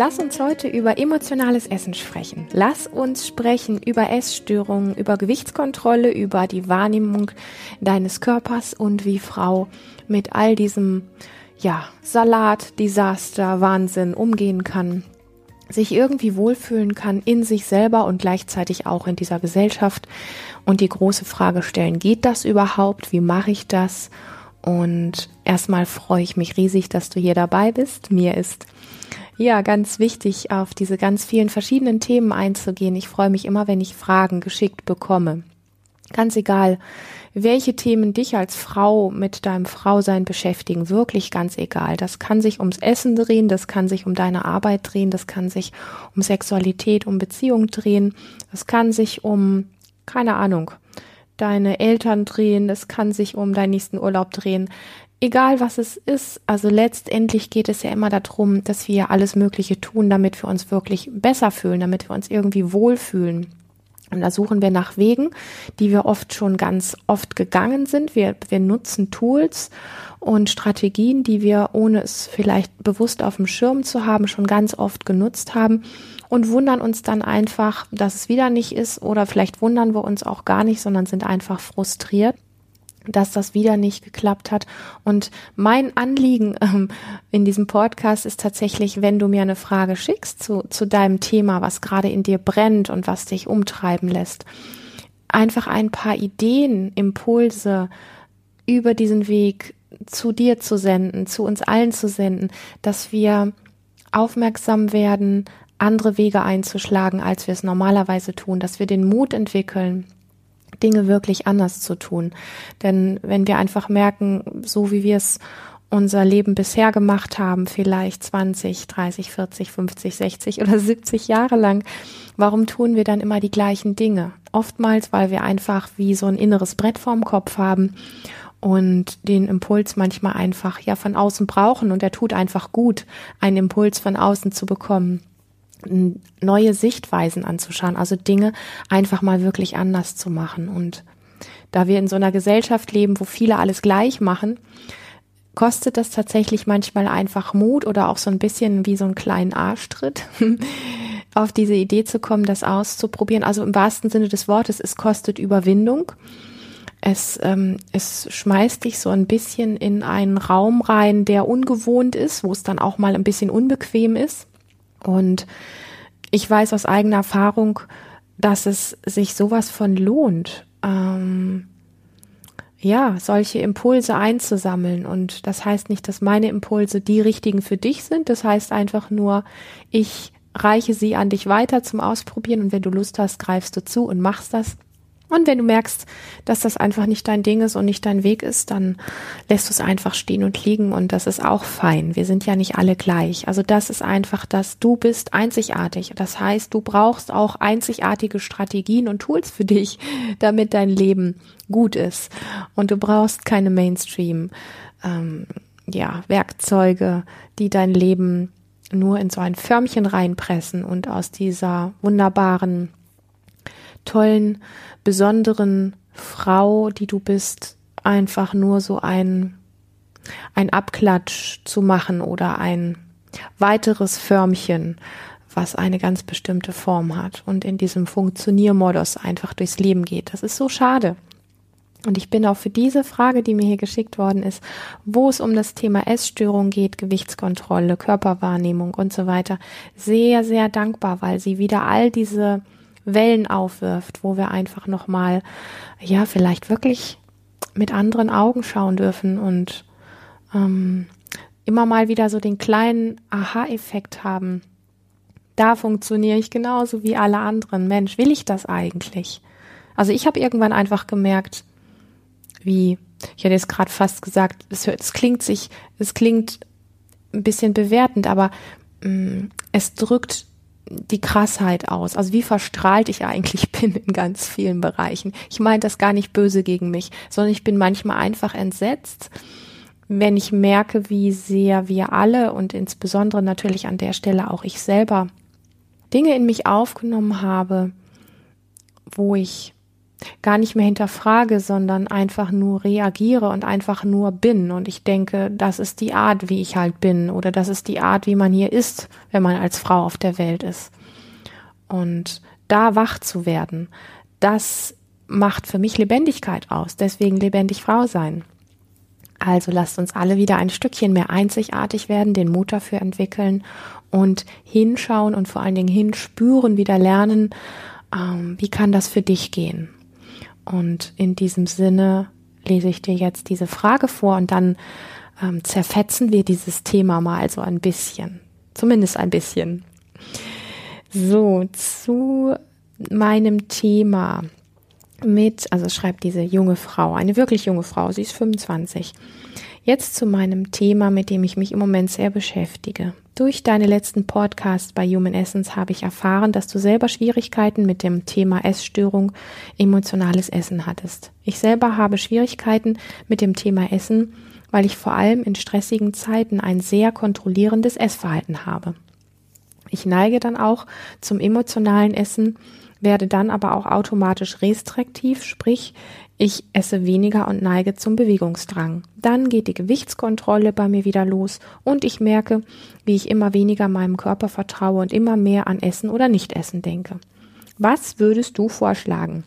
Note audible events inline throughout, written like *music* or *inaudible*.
Lass uns heute über emotionales Essen sprechen. Lass uns sprechen über Essstörungen, über Gewichtskontrolle, über die Wahrnehmung deines Körpers und wie Frau mit all diesem ja, Salat, Desaster, Wahnsinn umgehen kann, sich irgendwie wohlfühlen kann in sich selber und gleichzeitig auch in dieser Gesellschaft und die große Frage stellen, geht das überhaupt? Wie mache ich das? Und erstmal freue ich mich riesig, dass du hier dabei bist. Mir ist ja ganz wichtig, auf diese ganz vielen verschiedenen Themen einzugehen. Ich freue mich immer, wenn ich Fragen geschickt bekomme. Ganz egal, welche Themen dich als Frau mit deinem Frausein beschäftigen, wirklich ganz egal. Das kann sich ums Essen drehen, das kann sich um deine Arbeit drehen, das kann sich um Sexualität, um Beziehung drehen, das kann sich um, keine Ahnung, deine Eltern drehen, das kann sich um deinen nächsten Urlaub drehen. Egal was es ist, also letztendlich geht es ja immer darum, dass wir alles Mögliche tun, damit wir uns wirklich besser fühlen, damit wir uns irgendwie wohlfühlen. Und da suchen wir nach Wegen, die wir oft schon ganz oft gegangen sind. Wir, wir nutzen Tools und Strategien, die wir, ohne es vielleicht bewusst auf dem Schirm zu haben, schon ganz oft genutzt haben und wundern uns dann einfach, dass es wieder nicht ist oder vielleicht wundern wir uns auch gar nicht, sondern sind einfach frustriert dass das wieder nicht geklappt hat. Und mein Anliegen *laughs* ähm, in diesem Podcast ist tatsächlich, wenn du mir eine Frage schickst zu, zu deinem Thema, was gerade in dir brennt und was dich umtreiben lässt, einfach ein paar Ideen, Impulse über diesen Weg zu dir zu senden, zu uns allen zu senden, dass wir aufmerksam werden, andere Wege einzuschlagen, als wir es normalerweise tun, dass wir den Mut entwickeln, Dinge wirklich anders zu tun. Denn wenn wir einfach merken, so wie wir es unser Leben bisher gemacht haben, vielleicht 20, 30, 40, 50, 60 oder 70 Jahre lang, warum tun wir dann immer die gleichen Dinge? Oftmals, weil wir einfach wie so ein inneres Brett vorm Kopf haben und den Impuls manchmal einfach ja von außen brauchen und er tut einfach gut, einen Impuls von außen zu bekommen neue Sichtweisen anzuschauen, also Dinge einfach mal wirklich anders zu machen. Und da wir in so einer Gesellschaft leben, wo viele alles gleich machen, kostet das tatsächlich manchmal einfach Mut oder auch so ein bisschen wie so einen kleinen Arschtritt, *laughs* auf diese Idee zu kommen, das auszuprobieren. Also im wahrsten Sinne des Wortes, es kostet Überwindung. Es, ähm, es schmeißt dich so ein bisschen in einen Raum rein, der ungewohnt ist, wo es dann auch mal ein bisschen unbequem ist. Und ich weiß aus eigener Erfahrung, dass es sich sowas von lohnt, ähm, ja, solche Impulse einzusammeln. Und das heißt nicht, dass meine Impulse die richtigen für dich sind. Das heißt einfach nur, ich reiche sie an dich weiter zum Ausprobieren und wenn du Lust hast, greifst du zu und machst das. Und wenn du merkst, dass das einfach nicht dein Ding ist und nicht dein Weg ist, dann lässt du es einfach stehen und liegen und das ist auch fein. Wir sind ja nicht alle gleich. Also das ist einfach, dass du bist einzigartig. Das heißt, du brauchst auch einzigartige Strategien und Tools für dich, damit dein Leben gut ist. Und du brauchst keine Mainstream, ähm, ja, Werkzeuge, die dein Leben nur in so ein Förmchen reinpressen und aus dieser wunderbaren tollen, besonderen Frau, die du bist, einfach nur so ein, ein Abklatsch zu machen oder ein weiteres Förmchen, was eine ganz bestimmte Form hat und in diesem Funktioniermodus einfach durchs Leben geht. Das ist so schade. Und ich bin auch für diese Frage, die mir hier geschickt worden ist, wo es um das Thema Essstörung geht, Gewichtskontrolle, Körperwahrnehmung und so weiter, sehr, sehr dankbar, weil sie wieder all diese Wellen aufwirft, wo wir einfach nochmal, ja, vielleicht wirklich mit anderen Augen schauen dürfen und ähm, immer mal wieder so den kleinen Aha-Effekt haben. Da funktioniere ich genauso wie alle anderen. Mensch, will ich das eigentlich? Also ich habe irgendwann einfach gemerkt, wie, ich hätte jetzt gerade fast gesagt, es, es klingt sich, es klingt ein bisschen bewertend, aber mh, mm, es drückt die Krassheit aus. Also wie verstrahlt ich eigentlich *laughs* bin in ganz vielen Bereichen. Ich meine das gar nicht böse gegen mich, sondern ich bin manchmal einfach entsetzt, wenn ich merke, wie sehr wir alle und insbesondere natürlich an der Stelle auch ich selber Dinge in mich aufgenommen habe, wo ich gar nicht mehr hinterfrage, sondern einfach nur reagiere und einfach nur bin. Und ich denke, das ist die Art, wie ich halt bin oder das ist die Art, wie man hier ist, wenn man als Frau auf der Welt ist. Und da wach zu werden, das macht für mich Lebendigkeit aus. Deswegen lebendig Frau sein. Also lasst uns alle wieder ein Stückchen mehr einzigartig werden, den Mut dafür entwickeln und hinschauen und vor allen Dingen hinspüren, wieder lernen, ähm, wie kann das für dich gehen. Und in diesem Sinne lese ich dir jetzt diese Frage vor und dann ähm, zerfetzen wir dieses Thema mal so ein bisschen. Zumindest ein bisschen. So, zu meinem Thema mit, also schreibt diese junge Frau, eine wirklich junge Frau, sie ist 25. Jetzt zu meinem Thema, mit dem ich mich im Moment sehr beschäftige. Durch deine letzten Podcasts bei Human Essence habe ich erfahren, dass du selber Schwierigkeiten mit dem Thema Essstörung, emotionales Essen hattest. Ich selber habe Schwierigkeiten mit dem Thema Essen, weil ich vor allem in stressigen Zeiten ein sehr kontrollierendes Essverhalten habe. Ich neige dann auch zum emotionalen Essen, werde dann aber auch automatisch restriktiv, sprich ich esse weniger und neige zum Bewegungsdrang. Dann geht die Gewichtskontrolle bei mir wieder los und ich merke, wie ich immer weniger meinem Körper vertraue und immer mehr an Essen oder Nichtessen denke. Was würdest du vorschlagen?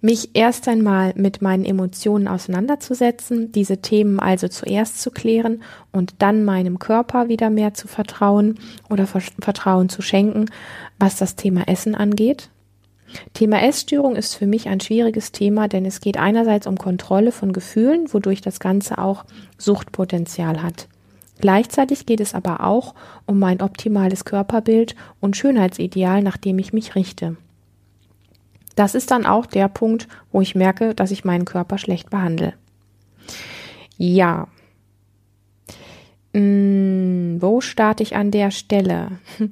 mich erst einmal mit meinen Emotionen auseinanderzusetzen, diese Themen also zuerst zu klären und dann meinem Körper wieder mehr zu vertrauen oder Vertrauen zu schenken, was das Thema Essen angeht. Thema Essstörung ist für mich ein schwieriges Thema, denn es geht einerseits um Kontrolle von Gefühlen, wodurch das Ganze auch Suchtpotenzial hat. Gleichzeitig geht es aber auch um mein optimales Körperbild und Schönheitsideal, nach dem ich mich richte. Das ist dann auch der Punkt, wo ich merke, dass ich meinen Körper schlecht behandle. Ja. Hm, wo starte ich an der Stelle? *laughs*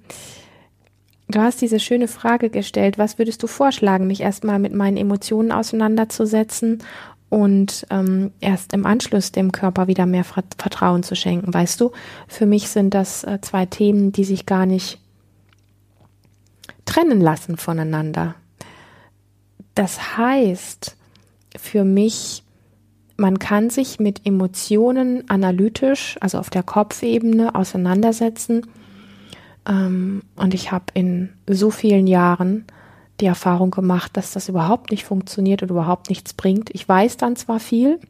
Du hast diese schöne Frage gestellt, was würdest du vorschlagen, mich erstmal mit meinen Emotionen auseinanderzusetzen und ähm, erst im Anschluss dem Körper wieder mehr Vertrauen zu schenken. Weißt du, für mich sind das äh, zwei Themen, die sich gar nicht trennen lassen voneinander. Das heißt für mich, man kann sich mit Emotionen analytisch, also auf der Kopfebene auseinandersetzen. Ähm, und ich habe in so vielen Jahren die Erfahrung gemacht, dass das überhaupt nicht funktioniert und überhaupt nichts bringt. Ich weiß dann zwar viel,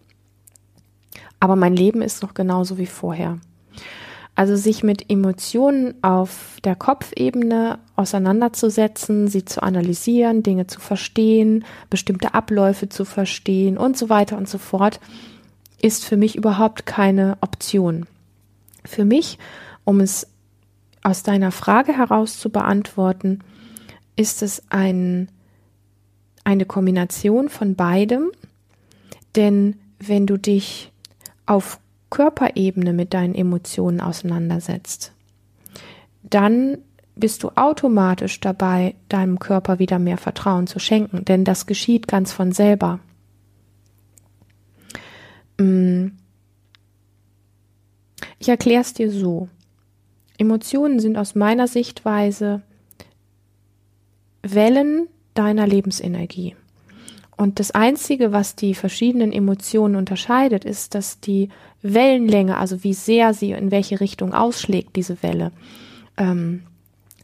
aber mein Leben ist noch genauso wie vorher. Also sich mit Emotionen auf der Kopfebene auseinanderzusetzen, sie zu analysieren, Dinge zu verstehen, bestimmte Abläufe zu verstehen und so weiter und so fort, ist für mich überhaupt keine Option. Für mich, um es aus deiner Frage heraus zu beantworten, ist es ein, eine Kombination von beidem, denn wenn du dich auf Körperebene mit deinen Emotionen auseinandersetzt, dann bist du automatisch dabei, deinem Körper wieder mehr Vertrauen zu schenken, denn das geschieht ganz von selber. Mm. Ich erkläre es dir so. Emotionen sind aus meiner Sichtweise Wellen deiner Lebensenergie. Und das Einzige, was die verschiedenen Emotionen unterscheidet, ist, dass die Wellenlänge, also wie sehr sie in welche Richtung ausschlägt, diese Welle, ähm,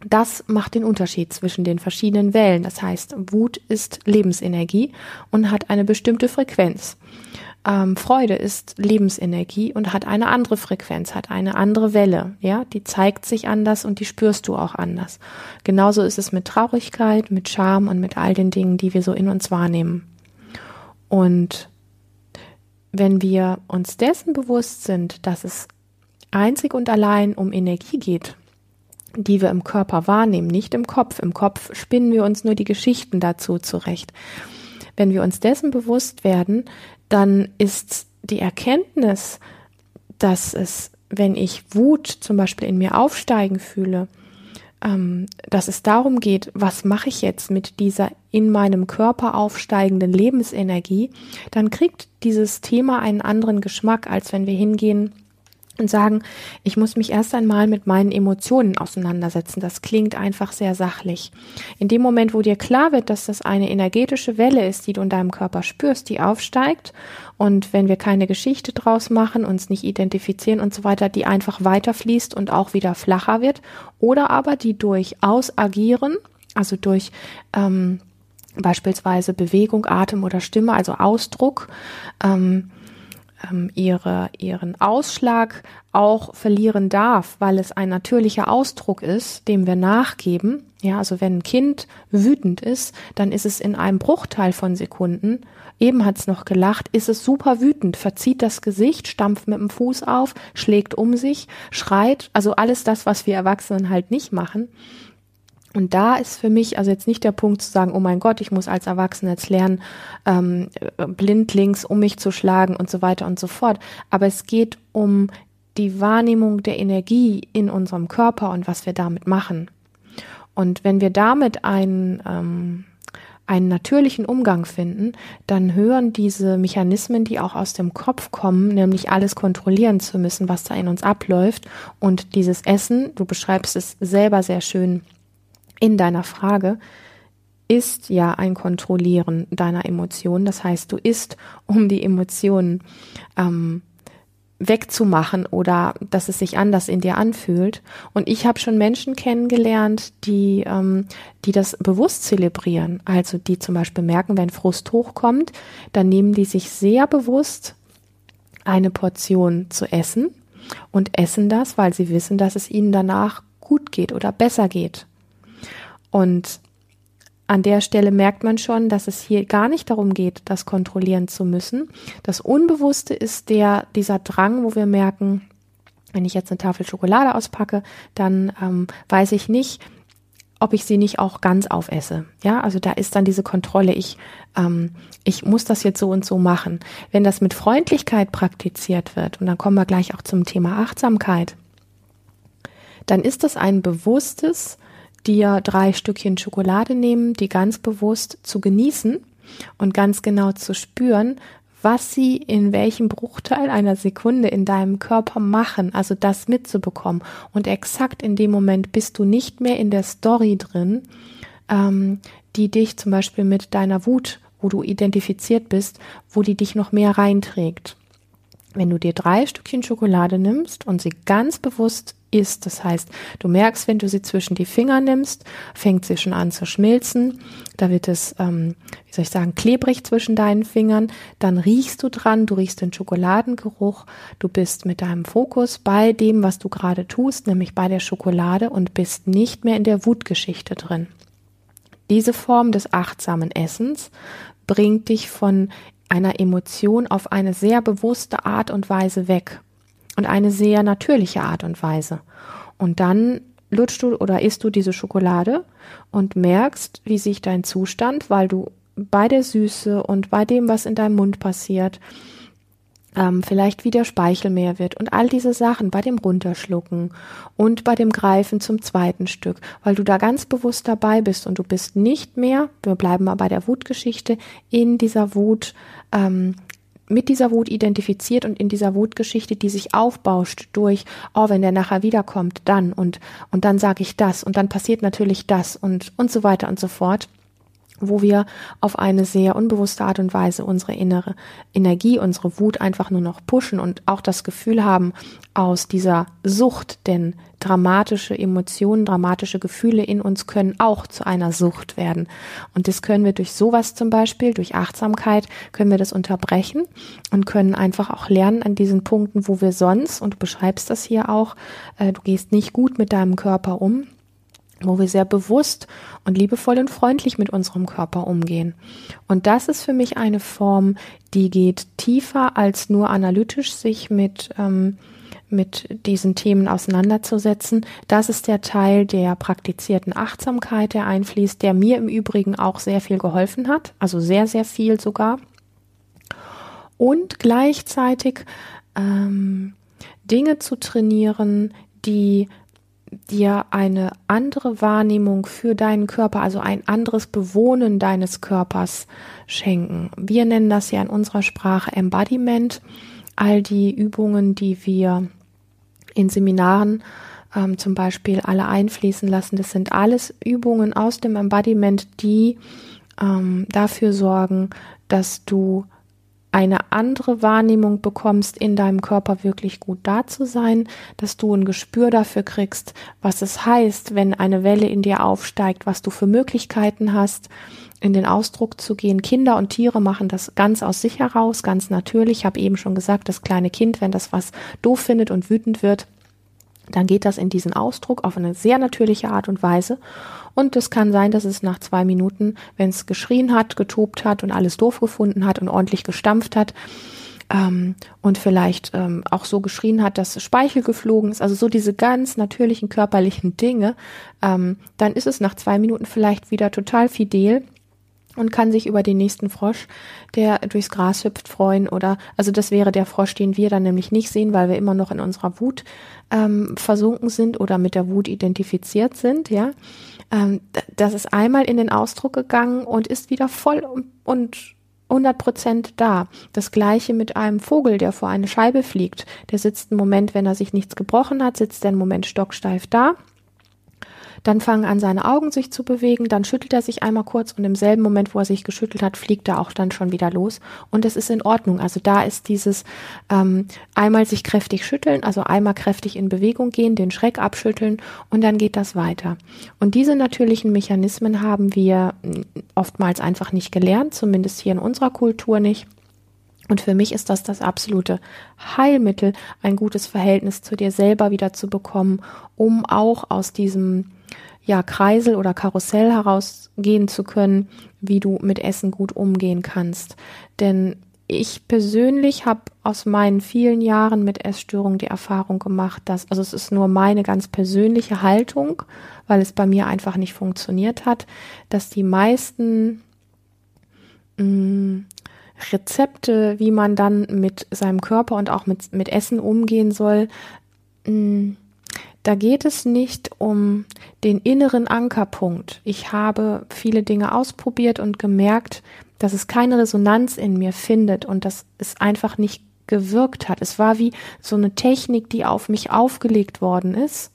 das macht den Unterschied zwischen den verschiedenen Wellen. Das heißt, Wut ist Lebensenergie und hat eine bestimmte Frequenz. Ähm, Freude ist Lebensenergie und hat eine andere Frequenz, hat eine andere Welle. Ja, die zeigt sich anders und die spürst du auch anders. Genauso ist es mit Traurigkeit, mit Scham und mit all den Dingen, die wir so in uns wahrnehmen. Und wenn wir uns dessen bewusst sind, dass es einzig und allein um Energie geht, die wir im Körper wahrnehmen, nicht im Kopf. Im Kopf spinnen wir uns nur die Geschichten dazu zurecht. Wenn wir uns dessen bewusst werden, dann ist die Erkenntnis, dass es, wenn ich Wut zum Beispiel in mir aufsteigen fühle, ähm, dass es darum geht, was mache ich jetzt mit dieser in meinem Körper aufsteigenden Lebensenergie, dann kriegt dieses Thema einen anderen Geschmack, als wenn wir hingehen und sagen, ich muss mich erst einmal mit meinen Emotionen auseinandersetzen. Das klingt einfach sehr sachlich. In dem Moment, wo dir klar wird, dass das eine energetische Welle ist, die du in deinem Körper spürst, die aufsteigt und wenn wir keine Geschichte draus machen, uns nicht identifizieren und so weiter, die einfach weiterfließt und auch wieder flacher wird oder aber die durchaus agieren, also durch ähm, beispielsweise Bewegung, Atem oder Stimme, also Ausdruck, ähm, ähm, ihre, ihren Ausschlag auch verlieren darf, weil es ein natürlicher Ausdruck ist, dem wir nachgeben. Ja, also wenn ein Kind wütend ist, dann ist es in einem Bruchteil von Sekunden, eben hat es noch gelacht, ist es super wütend, verzieht das Gesicht, stampft mit dem Fuß auf, schlägt um sich, schreit, also alles das, was wir Erwachsenen halt nicht machen. Und da ist für mich also jetzt nicht der Punkt zu sagen, oh mein Gott, ich muss als Erwachsener jetzt lernen, ähm, blindlings um mich zu schlagen und so weiter und so fort. Aber es geht um die Wahrnehmung der Energie in unserem Körper und was wir damit machen. Und wenn wir damit einen, ähm, einen natürlichen Umgang finden, dann hören diese Mechanismen, die auch aus dem Kopf kommen, nämlich alles kontrollieren zu müssen, was da in uns abläuft. Und dieses Essen, du beschreibst es selber sehr schön, in deiner Frage ist ja ein Kontrollieren deiner Emotionen. Das heißt, du isst, um die Emotionen ähm, wegzumachen oder dass es sich anders in dir anfühlt. Und ich habe schon Menschen kennengelernt, die, ähm, die das bewusst zelebrieren. Also die zum Beispiel merken, wenn Frust hochkommt, dann nehmen die sich sehr bewusst eine Portion zu essen und essen das, weil sie wissen, dass es ihnen danach gut geht oder besser geht. Und an der Stelle merkt man schon, dass es hier gar nicht darum geht, das kontrollieren zu müssen. Das Unbewusste ist der, dieser Drang, wo wir merken, wenn ich jetzt eine Tafel Schokolade auspacke, dann ähm, weiß ich nicht, ob ich sie nicht auch ganz aufesse. Ja, also da ist dann diese Kontrolle. Ich, ähm, ich muss das jetzt so und so machen. Wenn das mit Freundlichkeit praktiziert wird, und dann kommen wir gleich auch zum Thema Achtsamkeit, dann ist das ein bewusstes dir drei Stückchen Schokolade nehmen, die ganz bewusst zu genießen und ganz genau zu spüren, was sie in welchem Bruchteil einer Sekunde in deinem Körper machen, also das mitzubekommen. Und exakt in dem Moment bist du nicht mehr in der Story drin, ähm, die dich zum Beispiel mit deiner Wut, wo du identifiziert bist, wo die dich noch mehr reinträgt. Wenn du dir drei Stückchen Schokolade nimmst und sie ganz bewusst isst. Das heißt, du merkst, wenn du sie zwischen die Finger nimmst, fängt sie schon an zu schmilzen. Da wird es, ähm, wie soll ich sagen, klebrig zwischen deinen Fingern. Dann riechst du dran, du riechst den Schokoladengeruch. Du bist mit deinem Fokus bei dem, was du gerade tust, nämlich bei der Schokolade und bist nicht mehr in der Wutgeschichte drin. Diese Form des achtsamen Essens bringt dich von einer Emotion auf eine sehr bewusste Art und Weise weg und eine sehr natürliche Art und Weise. Und dann lutschst du oder isst du diese Schokolade und merkst, wie sich dein Zustand, weil du bei der Süße und bei dem, was in deinem Mund passiert, ähm, vielleicht wie der Speichel mehr wird und all diese Sachen bei dem Runterschlucken und bei dem Greifen zum zweiten Stück, weil du da ganz bewusst dabei bist und du bist nicht mehr, wir bleiben mal bei der Wutgeschichte, in dieser Wut ähm, mit dieser Wut identifiziert und in dieser Wutgeschichte, die sich aufbauscht durch, oh, wenn der nachher wiederkommt, dann und und dann sage ich das und dann passiert natürlich das und und so weiter und so fort wo wir auf eine sehr unbewusste Art und Weise unsere innere Energie, unsere Wut einfach nur noch pushen und auch das Gefühl haben, aus dieser Sucht, denn dramatische Emotionen, dramatische Gefühle in uns können auch zu einer Sucht werden. Und das können wir durch sowas zum Beispiel, durch Achtsamkeit, können wir das unterbrechen und können einfach auch lernen an diesen Punkten, wo wir sonst, und du beschreibst das hier auch, äh, du gehst nicht gut mit deinem Körper um, wo wir sehr bewusst und liebevoll und freundlich mit unserem Körper umgehen. Und das ist für mich eine Form, die geht tiefer als nur analytisch sich mit, ähm, mit diesen Themen auseinanderzusetzen. Das ist der Teil der praktizierten Achtsamkeit, der einfließt, der mir im Übrigen auch sehr viel geholfen hat, also sehr, sehr viel sogar. Und gleichzeitig ähm, Dinge zu trainieren, die dir eine andere Wahrnehmung für deinen Körper, also ein anderes Bewohnen deines Körpers schenken. Wir nennen das ja in unserer Sprache Embodiment. All die Übungen, die wir in Seminaren ähm, zum Beispiel alle einfließen lassen. Das sind alles Übungen aus dem Embodiment, die ähm, dafür sorgen, dass du eine andere Wahrnehmung bekommst, in deinem Körper wirklich gut da zu sein, dass du ein Gespür dafür kriegst, was es heißt, wenn eine Welle in dir aufsteigt, was du für Möglichkeiten hast, in den Ausdruck zu gehen. Kinder und Tiere machen das ganz aus sich heraus, ganz natürlich. Ich habe eben schon gesagt, das kleine Kind, wenn das was doof findet und wütend wird, dann geht das in diesen Ausdruck auf eine sehr natürliche Art und Weise. Und es kann sein, dass es nach zwei Minuten, wenn es geschrien hat, getobt hat und alles doof gefunden hat und ordentlich gestampft hat, ähm, und vielleicht ähm, auch so geschrien hat, dass Speichel geflogen ist, also so diese ganz natürlichen körperlichen Dinge, ähm, dann ist es nach zwei Minuten vielleicht wieder total fidel und kann sich über den nächsten Frosch, der durchs Gras hüpft, freuen oder also das wäre der Frosch, den wir dann nämlich nicht sehen, weil wir immer noch in unserer Wut ähm, versunken sind oder mit der Wut identifiziert sind, ja. Ähm, das ist einmal in den Ausdruck gegangen und ist wieder voll und 100 Prozent da. Das gleiche mit einem Vogel, der vor eine Scheibe fliegt. Der sitzt einen Moment, wenn er sich nichts gebrochen hat, sitzt er einen Moment stocksteif da dann fangen an, seine Augen sich zu bewegen, dann schüttelt er sich einmal kurz und im selben Moment, wo er sich geschüttelt hat, fliegt er auch dann schon wieder los. Und es ist in Ordnung. Also da ist dieses ähm, einmal sich kräftig schütteln, also einmal kräftig in Bewegung gehen, den Schreck abschütteln und dann geht das weiter. Und diese natürlichen Mechanismen haben wir hm, oftmals einfach nicht gelernt, zumindest hier in unserer Kultur nicht. Und für mich ist das das absolute Heilmittel, ein gutes Verhältnis zu dir selber wieder zu bekommen, um auch aus diesem ja, Kreisel oder Karussell herausgehen zu können, wie du mit Essen gut umgehen kannst. Denn ich persönlich habe aus meinen vielen Jahren mit Essstörungen die Erfahrung gemacht, dass, also es ist nur meine ganz persönliche Haltung, weil es bei mir einfach nicht funktioniert hat, dass die meisten mh, mm, Rezepte, wie man dann mit seinem Körper und auch mit, mit Essen umgehen soll, mh, mm, da geht es nicht um den inneren Ankerpunkt. Ich habe viele Dinge ausprobiert und gemerkt, dass es keine Resonanz in mir findet und dass es einfach nicht gewirkt hat. Es war wie so eine Technik, die auf mich aufgelegt worden ist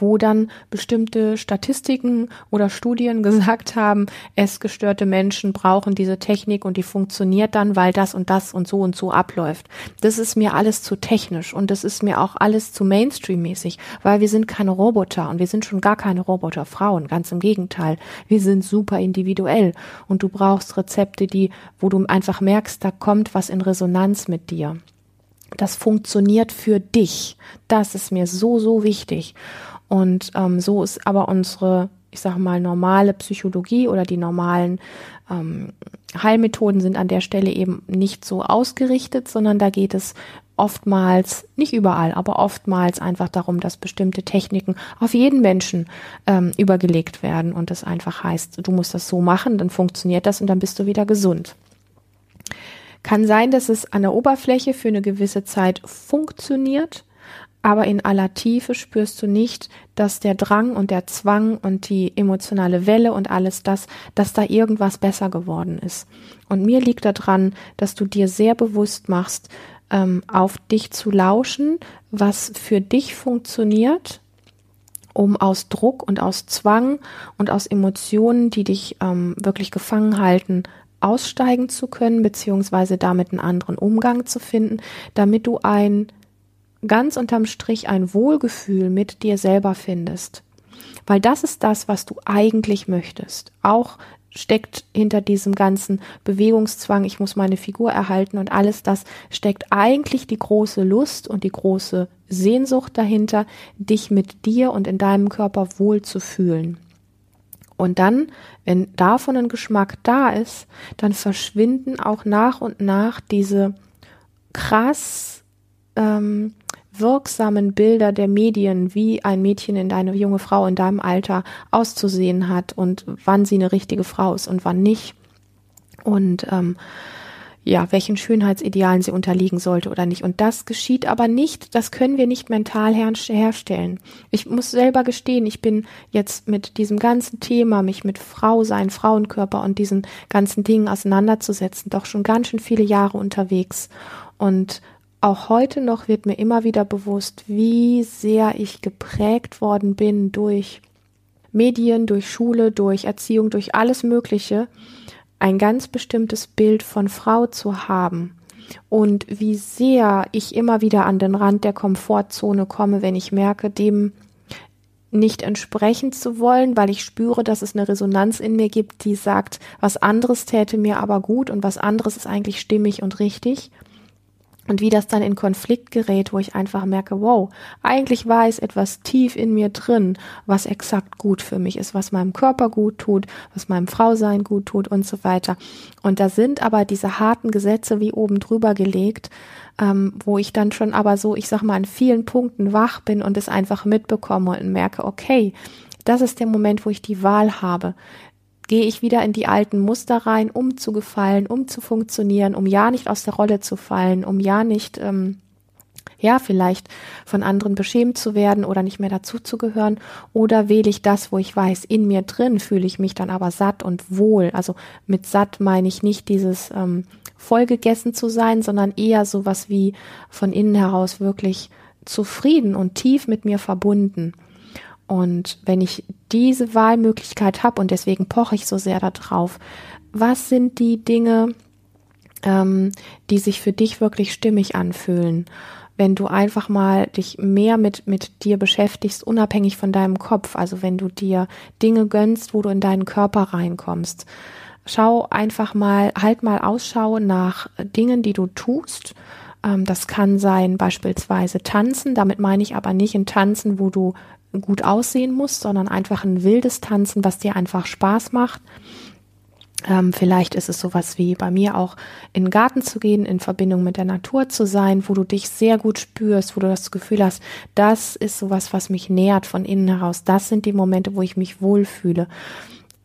wo dann bestimmte Statistiken oder Studien *laughs* gesagt haben, essgestörte Menschen brauchen diese Technik und die funktioniert dann, weil das und das und so und so abläuft. Das ist mir alles zu technisch und das ist mir auch alles zu Mainstream-mäßig, weil wir sind keine Roboter und wir sind schon gar keine Roboterfrauen, ganz im Gegenteil. Wir sind super individuell und du brauchst Rezepte, die, wo du einfach merkst, da kommt was in Resonanz mit dir. Das funktioniert für dich. Das ist mir so, so wichtig. Und ähm, so ist aber unsere, ich sage mal, normale Psychologie oder die normalen ähm, Heilmethoden sind an der Stelle eben nicht so ausgerichtet, sondern da geht es oftmals, nicht überall, aber oftmals einfach darum, dass bestimmte Techniken auf jeden Menschen ähm, übergelegt werden und das einfach heißt, du musst das so machen, dann funktioniert das und dann bist du wieder gesund. Kann sein, dass es an der Oberfläche für eine gewisse Zeit funktioniert, aber in aller Tiefe spürst du nicht, dass der Drang und der Zwang und die emotionale Welle und alles das, dass da irgendwas besser geworden ist. Und mir liegt daran, dass du dir sehr bewusst machst, ähm, auf dich zu lauschen, was für dich funktioniert, um aus Druck und aus Zwang und aus Emotionen, die dich ähm, wirklich gefangen halten, aussteigen zu können, beziehungsweise damit einen anderen Umgang zu finden, damit du ein ganz unterm Strich ein Wohlgefühl mit dir selber findest. Weil das ist das, was du eigentlich möchtest. Auch steckt hinter diesem ganzen Bewegungszwang, ich muss meine Figur erhalten und alles das steckt eigentlich die große Lust und die große Sehnsucht dahinter, dich mit dir und in deinem Körper wohl zu fühlen. Und dann, wenn davon ein Geschmack da ist, dann verschwinden auch nach und nach diese krass ähm, wirksamen Bilder der Medien, wie ein Mädchen in deine junge Frau in deinem Alter auszusehen hat und wann sie eine richtige Frau ist und wann nicht. Und ähm, ja, welchen Schönheitsidealen sie unterliegen sollte oder nicht. Und das geschieht aber nicht, das können wir nicht mental her herstellen. Ich muss selber gestehen, ich bin jetzt mit diesem ganzen Thema, mich mit Frau sein, Frauenkörper und diesen ganzen Dingen auseinanderzusetzen, doch schon ganz schön viele Jahre unterwegs. Und auch heute noch wird mir immer wieder bewusst, wie sehr ich geprägt worden bin durch Medien, durch Schule, durch Erziehung, durch alles Mögliche, ein ganz bestimmtes Bild von Frau zu haben. Und wie sehr ich immer wieder an den Rand der Komfortzone komme, wenn ich merke, dem nicht entsprechen zu wollen, weil ich spüre, dass es eine Resonanz in mir gibt, die sagt, was anderes täte mir aber gut und was anderes ist eigentlich stimmig und richtig und wie das dann in Konflikt gerät, wo ich einfach merke, wow, eigentlich es etwas tief in mir drin, was exakt gut für mich ist, was meinem Körper gut tut, was meinem Frausein gut tut und so weiter. Und da sind aber diese harten Gesetze wie oben drüber gelegt, ähm, wo ich dann schon aber so, ich sag mal, an vielen Punkten wach bin und es einfach mitbekomme und merke, okay, das ist der Moment, wo ich die Wahl habe gehe ich wieder in die alten Muster rein, um zu gefallen, um zu funktionieren, um ja nicht aus der Rolle zu fallen, um ja nicht, ähm, ja, vielleicht von anderen beschämt zu werden oder nicht mehr dazuzugehören? Oder wähle ich das, wo ich weiß, in mir drin fühle ich mich dann aber satt und wohl? Also mit satt meine ich nicht dieses ähm, vollgegessen zu sein, sondern eher sowas wie von innen heraus wirklich zufrieden und tief mit mir verbunden. Und wenn ich diese Wahlmöglichkeit habe und deswegen poche ich so sehr darauf, was sind die Dinge, ähm, die sich für dich wirklich stimmig anfühlen? Wenn du einfach mal dich mehr mit, mit dir beschäftigst, unabhängig von deinem Kopf, also wenn du dir Dinge gönnst, wo du in deinen Körper reinkommst. Schau einfach mal, halt mal Ausschau nach Dingen, die du tust, ähm, das kann sein beispielsweise Tanzen. Damit meine ich aber nicht ein Tanzen, wo du gut aussehen muss, sondern einfach ein wildes Tanzen, was dir einfach Spaß macht. Ähm, vielleicht ist es sowas wie bei mir auch in den Garten zu gehen, in Verbindung mit der Natur zu sein, wo du dich sehr gut spürst, wo du das Gefühl hast, das ist sowas, was mich nährt von innen heraus. Das sind die Momente, wo ich mich wohlfühle.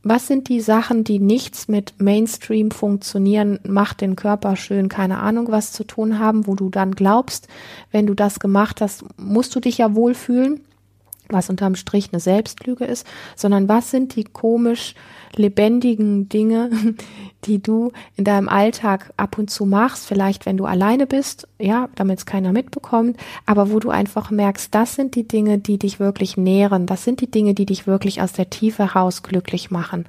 Was sind die Sachen, die nichts mit Mainstream funktionieren, macht den Körper schön, keine Ahnung, was zu tun haben, wo du dann glaubst, wenn du das gemacht hast, musst du dich ja wohlfühlen was unterm Strich eine Selbstlüge ist, sondern was sind die komisch lebendigen Dinge, *laughs* die du in deinem Alltag ab und zu machst, vielleicht wenn du alleine bist, ja, damit es keiner mitbekommt, aber wo du einfach merkst, das sind die Dinge, die dich wirklich nähren, das sind die Dinge, die dich wirklich aus der Tiefe heraus glücklich machen.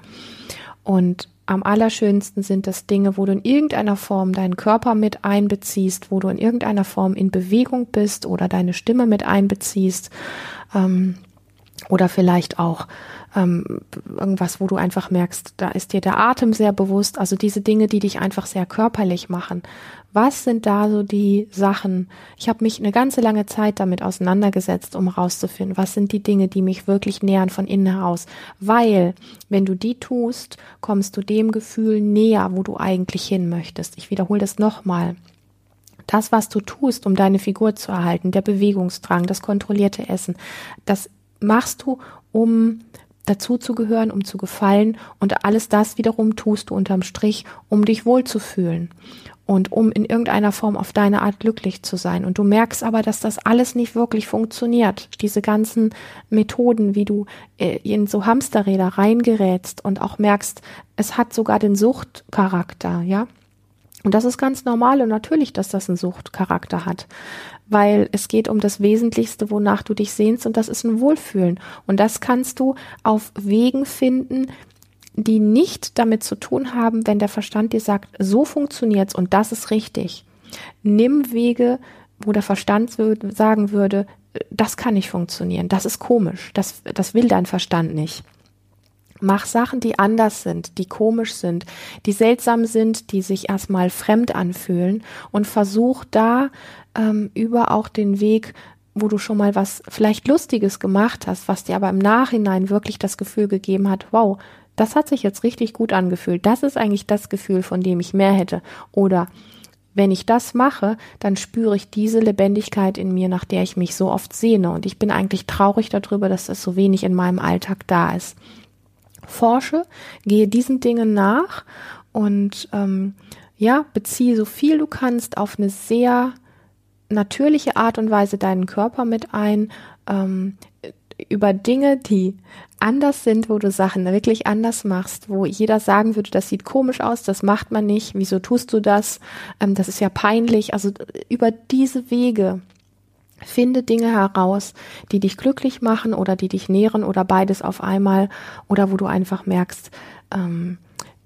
Und am allerschönsten sind das Dinge, wo du in irgendeiner Form deinen Körper mit einbeziehst, wo du in irgendeiner Form in Bewegung bist oder deine Stimme mit einbeziehst. Ähm, oder vielleicht auch ähm, irgendwas, wo du einfach merkst, da ist dir der Atem sehr bewusst. Also diese Dinge, die dich einfach sehr körperlich machen. Was sind da so die Sachen? Ich habe mich eine ganze lange Zeit damit auseinandergesetzt, um rauszufinden, was sind die Dinge, die mich wirklich nähern von innen heraus. Weil, wenn du die tust, kommst du dem Gefühl näher, wo du eigentlich hin möchtest. Ich wiederhole das nochmal das, was du tust, um deine Figur zu erhalten, der Bewegungsdrang, das kontrollierte Essen, das machst du, um dazu zu gehören, um zu gefallen und alles das wiederum tust du unterm Strich, um dich wohlzufühlen und um in irgendeiner Form auf deine Art glücklich zu sein. Und du merkst aber, dass das alles nicht wirklich funktioniert. Diese ganzen Methoden, wie du äh, in so Hamsterräder reingerätst und auch merkst, es hat sogar den Suchtcharakter, ja. Und das ist ganz normal und natürlich, dass das einen Suchtcharakter hat, weil es geht um das Wesentlichste, wonach du dich sehnst und das ist ein Wohlfühlen. Und das kannst du auf Wegen finden, die nicht damit zu tun haben, wenn der Verstand dir sagt, so funktioniert's und das ist richtig. Nimm Wege, wo der Verstand sagen würde, das kann nicht funktionieren, das ist komisch, das, das will dein Verstand nicht. Mach Sachen, die anders sind, die komisch sind, die seltsam sind, die sich erstmal fremd anfühlen und versuch da ähm, über auch den Weg, wo du schon mal was vielleicht Lustiges gemacht hast, was dir aber im Nachhinein wirklich das Gefühl gegeben hat, wow, das hat sich jetzt richtig gut angefühlt. Das ist eigentlich das Gefühl, von dem ich mehr hätte. Oder wenn ich das mache, dann spüre ich diese Lebendigkeit in mir, nach der ich mich so oft sehne. Und ich bin eigentlich traurig darüber, dass das so wenig in meinem Alltag da ist forsche, gehe diesen Dingen nach und ähm, ja, beziehe so viel du kannst auf eine sehr natürliche Art und Weise deinen Körper mit ein. Ähm, über Dinge, die anders sind, wo du Sachen wirklich anders machst, wo jeder sagen würde, das sieht komisch aus, das macht man nicht, wieso tust du das, ähm, das ist ja peinlich. Also über diese Wege finde Dinge heraus, die dich glücklich machen oder die dich nähren oder beides auf einmal oder wo du einfach merkst, ähm,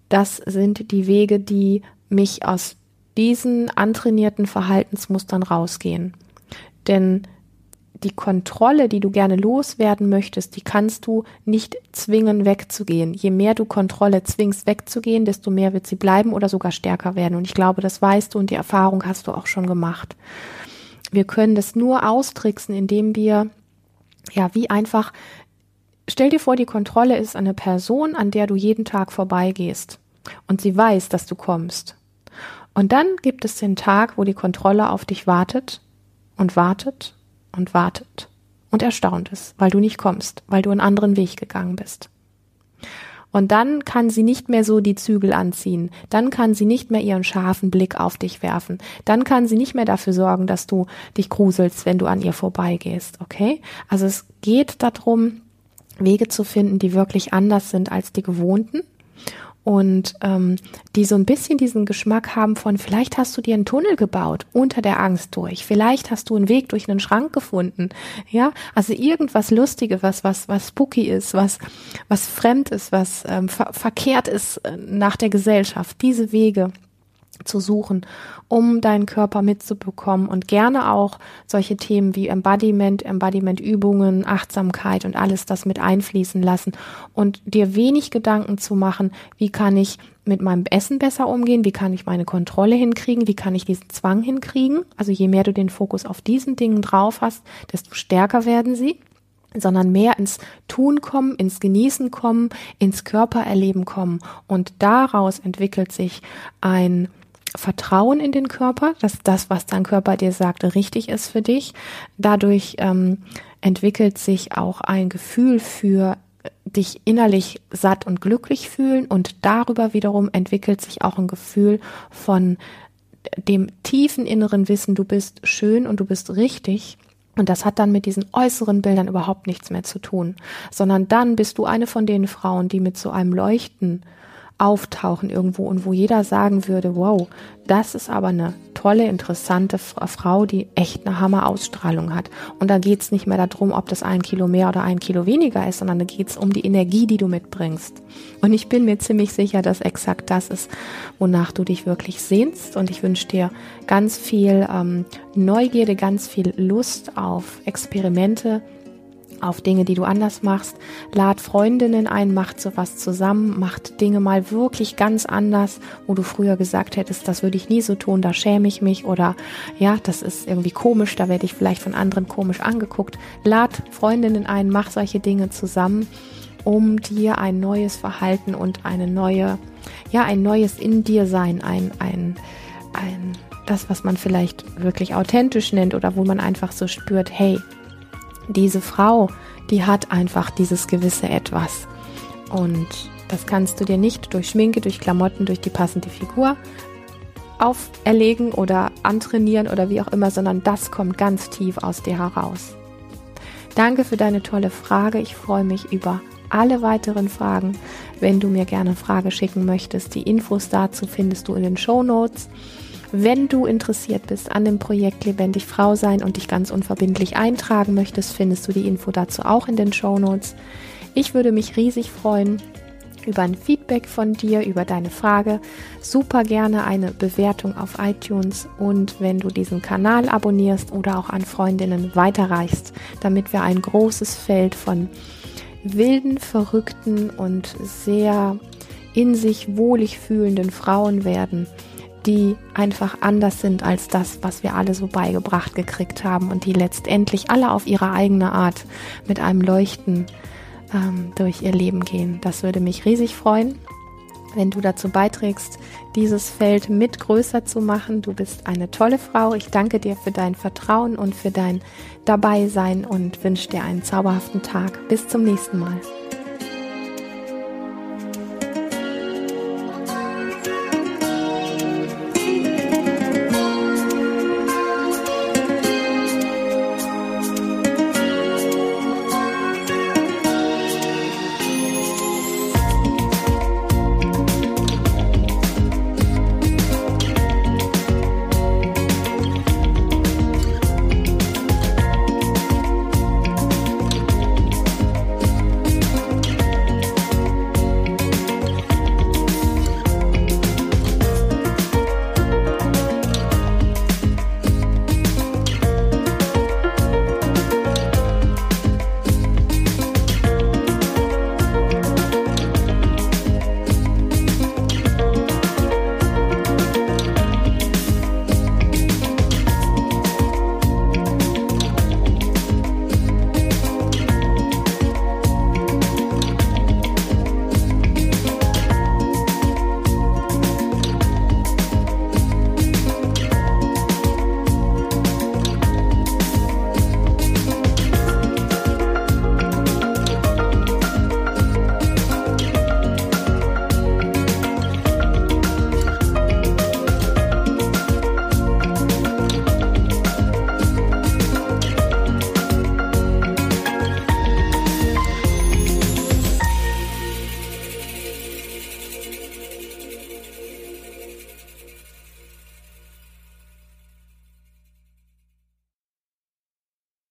das sind die Wege, die mich aus diesen antrainierten Verhaltensmustern rausgehen. Denn die Kontrolle, die du gerne loswerden möchtest, die kannst du nicht zwingen wegzugehen. Je mehr du Kontrolle zwingst wegzugehen, desto mehr wird sie bleiben oder sogar stärker werden. Und ich glaube, das weißt du und die Erfahrung hast du auch schon gemacht. Wir können das nur austricksen, indem wir, ja, wie einfach, stell dir vor, die Kontrolle ist eine Person, an der du jeden Tag vorbeigehst und sie weiß, dass du kommst. Und dann gibt es den Tag, wo die Kontrolle auf dich wartet und wartet und wartet und erstaunt ist, weil du nicht kommst, weil du einen anderen Weg gegangen bist. Und dann kann sie nicht mehr so die Zügel anziehen. Dann kann sie nicht mehr ihren scharfen Blick auf dich werfen. Dann kann sie nicht mehr dafür sorgen, dass du dich gruselst, wenn du an ihr vorbeigehst. Okay? Also es geht darum, Wege zu finden, die wirklich anders sind als die gewohnten und ähm, die so ein bisschen diesen Geschmack haben von, vielleicht hast du dir einen Tunnel gebaut unter der Angst durch, vielleicht hast du einen Weg durch einen Schrank gefunden, ja, also irgendwas Lustiges, was was was spooky ist, was was fremd ist, was ähm, ver verkehrt ist äh, nach der Gesellschaft, diese Wege zu suchen, um deinen Körper mitzubekommen und gerne auch solche Themen wie Embodiment, Embodiment-Übungen, Achtsamkeit und alles das mit einfließen lassen und dir wenig Gedanken zu machen, wie kann ich mit meinem Essen besser umgehen, wie kann ich meine Kontrolle hinkriegen, wie kann ich diesen Zwang hinkriegen. Also je mehr du den Fokus auf diesen Dingen drauf hast, desto stärker werden sie sondern mehr ins Tun kommen, ins Genießen kommen, ins Körpererleben kommen. Und daraus entwickelt sich ein Vertrauen in den Körper, dass das, was dein Körper dir sagt, richtig ist für dich. Dadurch ähm, entwickelt sich auch ein Gefühl für dich innerlich satt und glücklich fühlen und darüber wiederum entwickelt sich auch ein Gefühl von dem tiefen inneren Wissen, du bist schön und du bist richtig. Und das hat dann mit diesen äußeren Bildern überhaupt nichts mehr zu tun, sondern dann bist du eine von den Frauen, die mit so einem Leuchten auftauchen irgendwo und wo jeder sagen würde, wow, das ist aber eine tolle, interessante Frau, die echt eine Hammer-Ausstrahlung hat. Und da geht's nicht mehr darum, ob das ein Kilo mehr oder ein Kilo weniger ist, sondern da geht's um die Energie, die du mitbringst. Und ich bin mir ziemlich sicher, dass exakt das ist, wonach du dich wirklich sehnst. Und ich wünsche dir ganz viel ähm, Neugierde, ganz viel Lust auf Experimente, auf Dinge, die du anders machst. Lad Freundinnen ein, macht sowas zusammen, macht Dinge mal wirklich ganz anders, wo du früher gesagt hättest, das würde ich nie so tun, da schäme ich mich oder ja, das ist irgendwie komisch, da werde ich vielleicht von anderen komisch angeguckt. Lad Freundinnen ein, mach solche Dinge zusammen, um dir ein neues Verhalten und eine neue, ja, ein neues in dir sein, ein, ein, ein, das, was man vielleicht wirklich authentisch nennt oder wo man einfach so spürt, hey, diese Frau, die hat einfach dieses gewisse Etwas. Und das kannst du dir nicht durch Schminke, durch Klamotten, durch die passende Figur auferlegen oder antrainieren oder wie auch immer, sondern das kommt ganz tief aus dir heraus. Danke für deine tolle Frage. Ich freue mich über alle weiteren Fragen. Wenn du mir gerne eine Frage schicken möchtest, die Infos dazu findest du in den Show Notes. Wenn du interessiert bist an dem Projekt Lebendig Frau sein und dich ganz unverbindlich eintragen möchtest, findest du die Info dazu auch in den Show Notes. Ich würde mich riesig freuen über ein Feedback von dir, über deine Frage. Super gerne eine Bewertung auf iTunes und wenn du diesen Kanal abonnierst oder auch an Freundinnen weiterreichst, damit wir ein großes Feld von wilden, verrückten und sehr in sich wohlig fühlenden Frauen werden, die einfach anders sind als das, was wir alle so beigebracht gekriegt haben und die letztendlich alle auf ihre eigene Art mit einem Leuchten ähm, durch ihr Leben gehen. Das würde mich riesig freuen, wenn du dazu beiträgst, dieses Feld mit größer zu machen. Du bist eine tolle Frau. Ich danke dir für dein Vertrauen und für dein Dabeisein und wünsche dir einen zauberhaften Tag. Bis zum nächsten Mal.